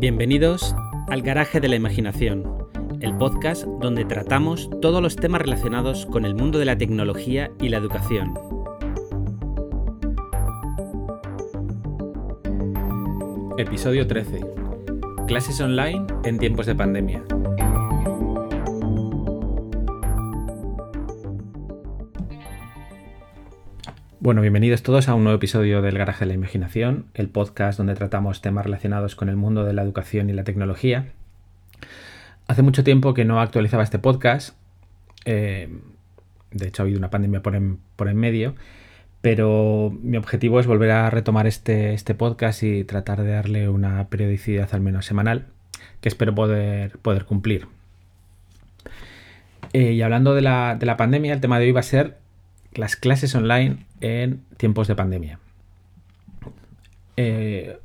Bienvenidos al Garaje de la Imaginación, el podcast donde tratamos todos los temas relacionados con el mundo de la tecnología y la educación. Episodio 13. Clases online en tiempos de pandemia. Bueno, bienvenidos todos a un nuevo episodio del Garaje de la Imaginación, el podcast donde tratamos temas relacionados con el mundo de la educación y la tecnología. Hace mucho tiempo que no actualizaba este podcast, eh, de hecho ha habido una pandemia por en, medio, pero mi objetivo es volver a retomar este, este, podcast y tratar de darle una periodicidad al menos semanal, que espero poder, poder cumplir. Eh, y hablando de la, de la pandemia, el tema de hoy va a ser las clases online en tiempos de pandemia. Eh,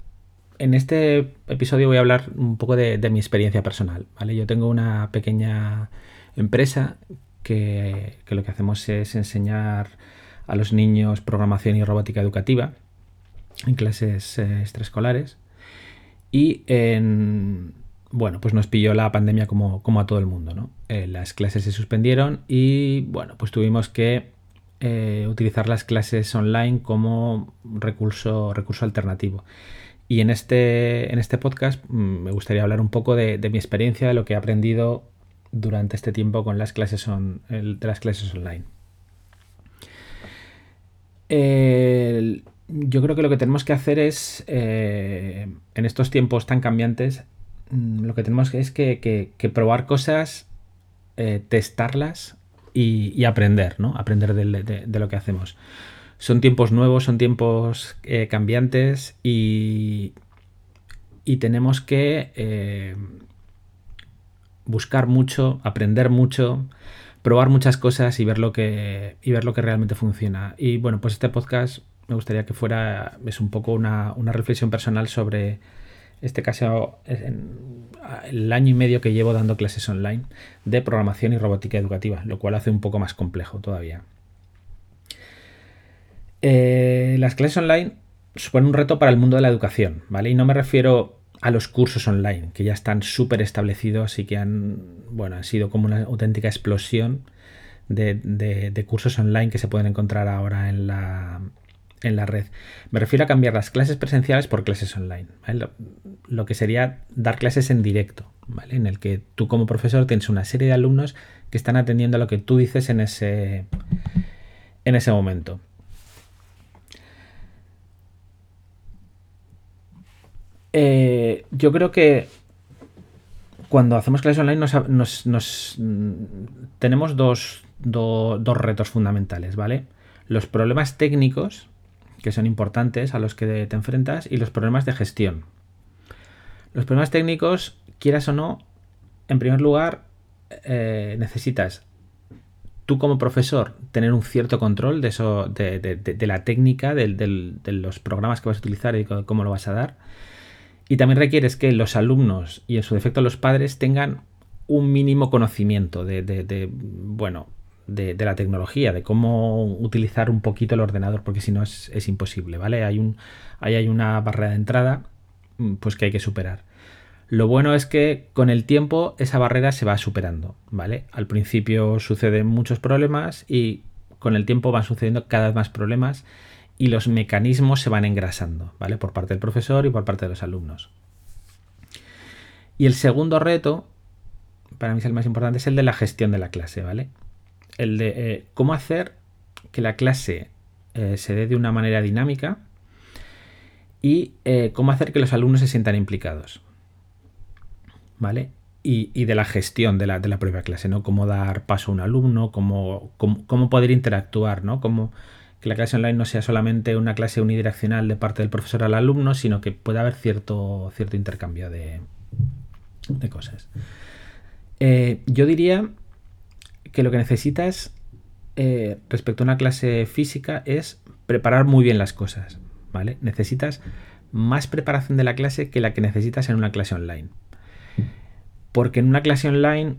en este episodio voy a hablar un poco de, mi experiencia personal. ¿vale? Yo tengo una pequeña empresa que, lo que hacemos es enseñar a los niños programación y robótica educativa en clases eh, extraescolares. Y en, bueno, pues nos pilló la pandemia como, a todo el mundo. ¿no? Eh, las clases se suspendieron y bueno, pues tuvimos que eh, utilizar las clases online como recurso, recurso alternativo. Y en este, en este podcast mm, me gustaría hablar un poco de, mi experiencia, de lo que he aprendido durante este tiempo con las clases, de las clases online. yo creo que lo que tenemos que hacer es, eh, en estos tiempos tan cambiantes, mm, lo que tenemos que es que, probar cosas, eh, testarlas y, aprender, ¿no? Aprender de, lo que hacemos. Son tiempos nuevos, son tiempos eh, cambiantes y, y, tenemos que eh, buscar mucho, aprender mucho, probar muchas cosas y ver lo que, y ver lo que realmente funciona. Y bueno, pues este podcast me gustaría que fuera, es un poco una, una reflexión personal sobre este caso en el año y medio que llevo dando clases online de programación y robótica educativa, lo cual hace un poco más complejo todavía. Eh, las clases online suponen un reto para el mundo de la educación, ¿vale? Y no me refiero a los cursos online, que ya están súper establecidos y que han, bueno, han sido como una auténtica explosión de cursos online que se pueden encontrar ahora en la, en la red. Me refiero a cambiar las clases presenciales por clases online. Lo, que sería dar clases en directo, ¿vale? En el que tú como profesor tienes una serie de alumnos que están atendiendo a lo que tú dices en ese, en ese momento. Eh, yo creo que cuando hacemos clases online nos, tenemos dos, dos retos fundamentales, ¿vale? Los problemas técnicos que son importantes a los que te enfrentas y los problemas de gestión. Los problemas técnicos, quieras o no, en primer lugar, eh, necesitas tú como profesor tener un cierto control de eso, de, la técnica, de, los programas que vas a utilizar y cómo lo vas a dar. Y también requieres que los alumnos y en su defecto los padres tengan un mínimo conocimiento de, bueno, de, la tecnología, de cómo utilizar un poquito el ordenador, porque si no es, imposible, ¿vale? Hay un, ahí hay una barrera de entrada mm, pues que hay que superar. Lo bueno es que con el tiempo esa barrera se va superando, ¿vale? Al principio suceden muchos problemas y con el tiempo van sucediendo cada vez más problemas y los mecanismos se van engrasando, ¿vale? Por parte del profesor y por parte de los alumnos. Y el segundo reto, para mí es el más importante, es el de la gestión de la clase, ¿vale? El de eh, cómo hacer que la clase eh, se dé de una manera dinámica y eh, cómo hacer que los alumnos se sientan implicados. ¿Vale? Y, de la gestión de la, de la, propia clase, ¿no? Cómo dar paso a un alumno, cómo, cómo, poder interactuar, ¿no? Cómo que la clase online no sea solamente una clase unidireccional de parte del profesor al alumno, sino que pueda haber cierto, cierto intercambio de, de cosas. yo diría que lo que necesitas eh, respecto a una clase física es preparar muy bien las cosas, ¿vale? Necesitas más preparación de la clase que la que necesitas en una clase online. Porque en una clase online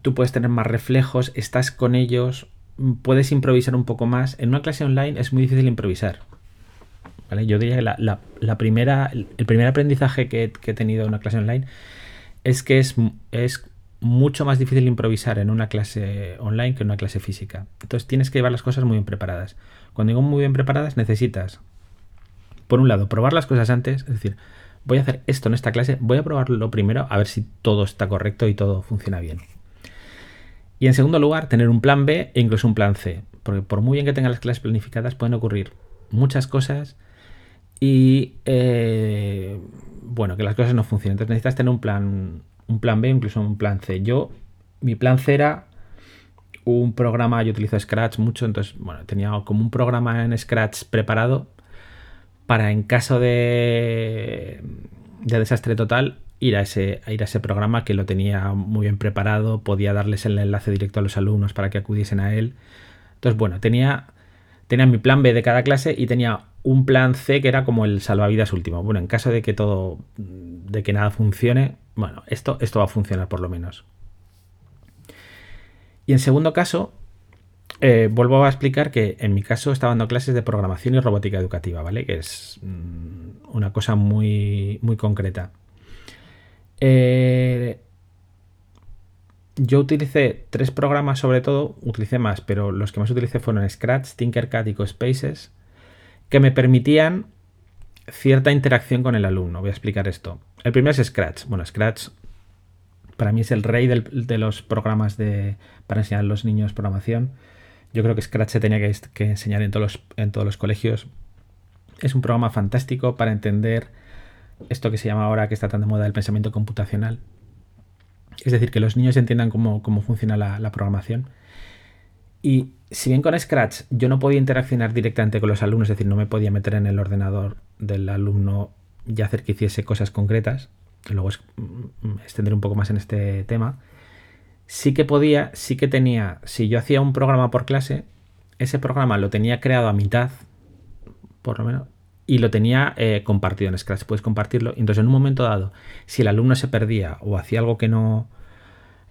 tú puedes tener más reflejos, estás con ellos, puedes improvisar un poco más. En una clase online es muy difícil improvisar. ¿vale? Yo diría que la, primera, el, primer aprendizaje que, he tenido en una clase online es que es, es mucho más difícil improvisar en una clase online que en una clase física. Entonces tienes que llevar las cosas muy bien preparadas. Cuando digo muy bien preparadas, necesitas, por un lado, probar las cosas antes, es decir, voy a hacer esto en esta clase, voy a probarlo primero a ver si todo está correcto y todo funciona bien. Y en segundo lugar, tener un plan B e incluso un plan C, porque por muy bien que tengan las clases planificadas, pueden ocurrir muchas cosas y, eh, bueno, que las cosas no funcionen. Entonces necesitas tener un plan, un plan B, incluso un plan C. Yo, mi plan C era un programa, yo utilizo Scratch mucho, entonces, bueno, tenía como un programa en Scratch preparado para en caso de, de desastre total ir a, ese, ir a ese programa que lo tenía muy bien preparado, podía darles el enlace directo a los alumnos para que acudiesen a él. Entonces, bueno, tenía, tenía mi plan B de cada clase y tenía un plan C que era como el salvavidas último. Bueno, en caso de que todo, de que nada funcione, bueno, esto, esto va a funcionar por lo menos. Y en segundo caso, eh, vuelvo a explicar que en mi caso estaba dando clases de programación y robótica educativa, ¿vale? Que es mm, una cosa muy, muy concreta. Eh, yo utilicé tres programas sobre todo, utilicé más, pero los que más utilicé fueron Scratch, Tinkercad y CoSpaces, que me permitían cierta interacción con el alumno. Voy a explicar esto. El primero es Scratch. Bueno, Scratch para mí es el rey de los programas de, para enseñar a los niños programación. Yo creo que Scratch se tenía que, enseñar en todos, los, colegios. Es un programa fantástico para entender esto que se llama ahora, que está tan de moda, el pensamiento computacional. Es decir, que los niños entiendan cómo, funciona la, programación. Y si bien con Scratch yo no podía interaccionar directamente con los alumnos, es decir, no me podía meter en el ordenador del alumno y hacer que hiciese cosas concretas, que luego es, mm, extender un poco más en este tema, sí que podía, sí que tenía, si yo hacía un programa por clase, ese programa lo tenía creado a mitad, por lo menos, y lo tenía eh, compartido en Scratch. Puedes compartirlo. Entonces, en un momento dado, si el alumno se perdía o hacía algo que no.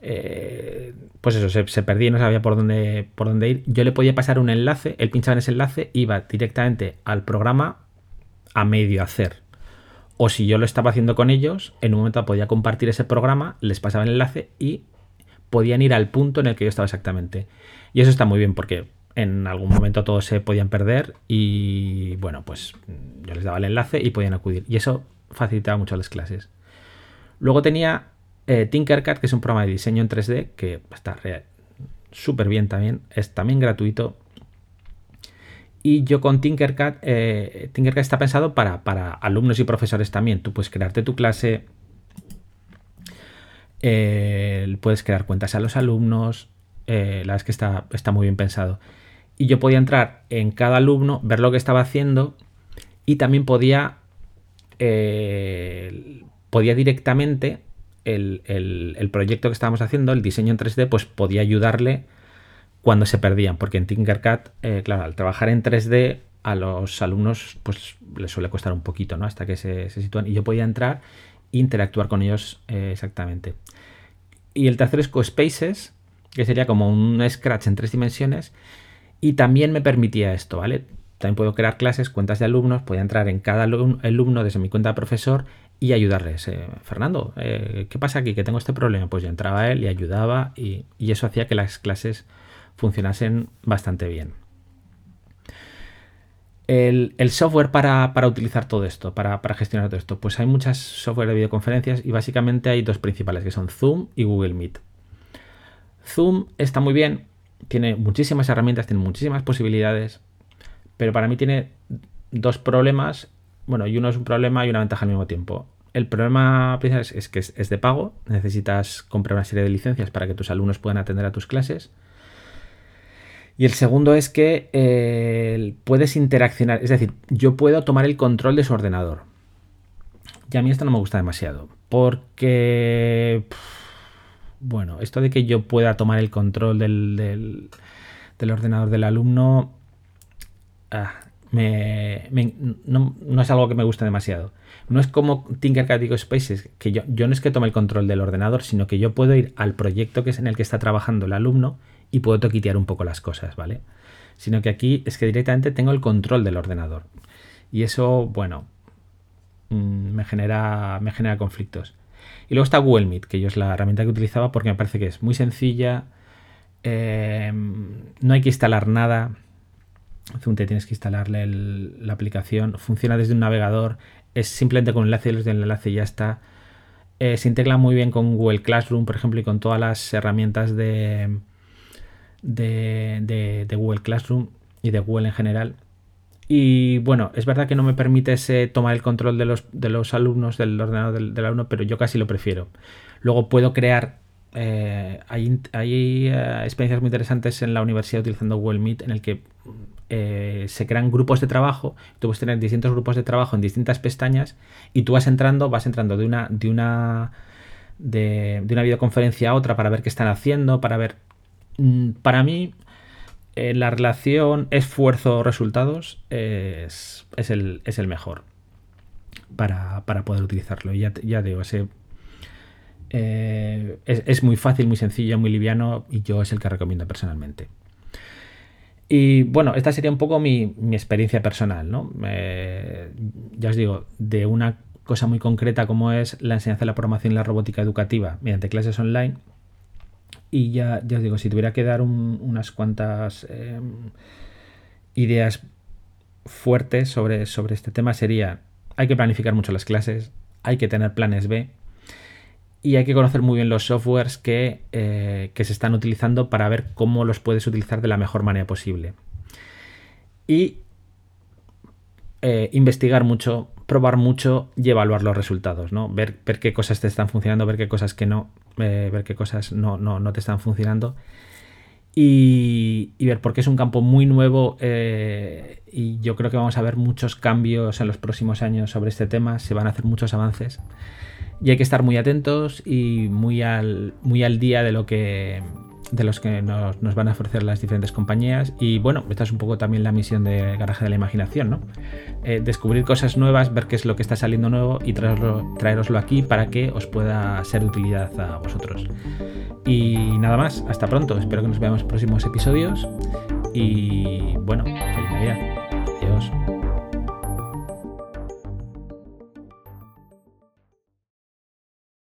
Eh, pues eso, se, perdía y no sabía por dónde, por dónde ir, yo le podía pasar un enlace, él pinchaba en ese enlace, iba directamente al programa a medio hacer. O si yo lo estaba haciendo con ellos, en un momento podía compartir ese programa, les pasaba el enlace y podían ir al punto en el que yo estaba exactamente. Y eso está muy bien porque en algún momento todos se podían perder y bueno, pues yo les daba el enlace y podían acudir. Y eso facilitaba mucho las clases. Luego tenía eh, Tinkercad, que es un programa de diseño en 3D que está súper bien también, es también gratuito. Y yo con Tinkercad, eh, Tinkercad está pensado para, para, alumnos y profesores también. Tú puedes crearte tu clase, eh, puedes crear cuentas a los alumnos. la verdad es que está, está muy bien pensado y yo podía entrar en cada alumno, ver lo que estaba haciendo y también podía, podía directamente el, proyecto que estábamos haciendo, el diseño en 3D, pues podía ayudarle cuando se perdían, porque en Tinkercad, eh, claro, al trabajar en 3D a los alumnos pues les suele costar un poquito, ¿no? Hasta que se, sitúan y yo podía entrar e interactuar con ellos eh, exactamente. Y el tercero es CoSpaces, que sería como un Scratch en tres dimensiones y también me permitía esto, ¿vale? También puedo crear clases, cuentas de alumnos, podía entrar en cada alumno desde mi cuenta de profesor y ayudarles. Eh, Fernando, eh, ¿qué pasa aquí? Que tengo este problema. Pues yo entraba a él y ayudaba y, eso hacía que las clases funcionasen bastante bien. El, software para, utilizar todo esto, para, para, gestionar todo esto, pues hay muchas software de videoconferencias y básicamente hay dos principales que son Zoom y Google Meet. Zoom está muy bien tiene muchísimas herramientas, tiene muchísimas posibilidades, pero para mí tiene dos problemas, bueno, y uno es un problema y una ventaja al mismo tiempo. El problema principal es, que es, de pago, necesitas comprar una serie de licencias para que tus alumnos puedan atender a tus clases. Y el segundo es que eh, puedes interaccionar, es decir, yo puedo tomar el control de su ordenador. Y a mí esto no me gusta demasiado, porque bueno, esto de que yo pueda tomar el control del, ordenador del alumno ah, no, es algo que me guste demasiado. No es como Tinkercad y Spaces, que yo, yo no es que tome el control del ordenador, sino que yo puedo ir al proyecto que es en el que está trabajando el alumno y puedo toquitear un poco las cosas, ¿vale? Sino que aquí es que directamente tengo el control del ordenador. Y eso, bueno, mm, me genera, me genera conflictos. Y luego está Google Meet, que yo es la herramienta que utilizaba porque me parece que es muy sencilla, eh, no hay que instalar nada. Te tienes que instalarle la aplicación, funciona desde un navegador, es simplemente con enlace y los del enlace ya está. Eh, se integra muy bien con Google Classroom, por ejemplo, y con todas las herramientas de, de, Google Classroom y de Google en general. Y bueno, es verdad que no me permite tomar el control de los, de los alumnos, del ordenador del, alumno, pero yo casi lo prefiero. Luego puedo crear. Eh, hay, hay eh, experiencias muy interesantes en la universidad utilizando Google Meet en el que eh, se crean grupos de trabajo. Tú puedes tener distintos grupos de trabajo en distintas pestañas y tú vas entrando, vas entrando de una, de una, de una videoconferencia a otra para ver qué están haciendo, para ver Mm, para mí, la relación esfuerzo-resultados es, el, mejor para, poder utilizarlo. Ya, ya digo, ese, eh, es, muy fácil, muy sencillo, muy liviano y yo es el que recomiendo personalmente. Y bueno, esta sería un poco mi, experiencia personal, ¿no? ya os digo, de una cosa muy concreta como es la enseñanza de la programación y la robótica educativa mediante clases online y ya, ya os digo, si tuviera que dar unas cuantas em, ideas fuertes sobre, sobre este tema sería, hay que planificar mucho las clases, hay que tener planes B y hay que conocer muy bien los softwares que, eh, que se están utilizando para ver cómo los puedes utilizar de la mejor manera posible. Y eh, investigar mucho, probar mucho y evaluar los resultados, ¿no? Ver, ver qué cosas te están funcionando, ver qué cosas que no, eh, ver qué cosas no, no, te están funcionando. Y, ver, porque es un campo muy nuevo y yo creo que vamos a ver muchos cambios en los próximos años sobre este tema, se van a hacer muchos avances y hay que estar muy atentos y muy al, muy al día de lo que, de los que nos, van a ofrecer las diferentes compañías. Y bueno, esta es un poco también la misión de Garaje de la Imaginación, ¿no? Eh, descubrir cosas nuevas, ver qué es lo que está saliendo nuevo y traerlo, traeroslo aquí para que os pueda ser de utilidad a vosotros. Y nada más, hasta pronto. Espero que nos veamos en próximos episodios. Y bueno, feliz Navidad. Adiós.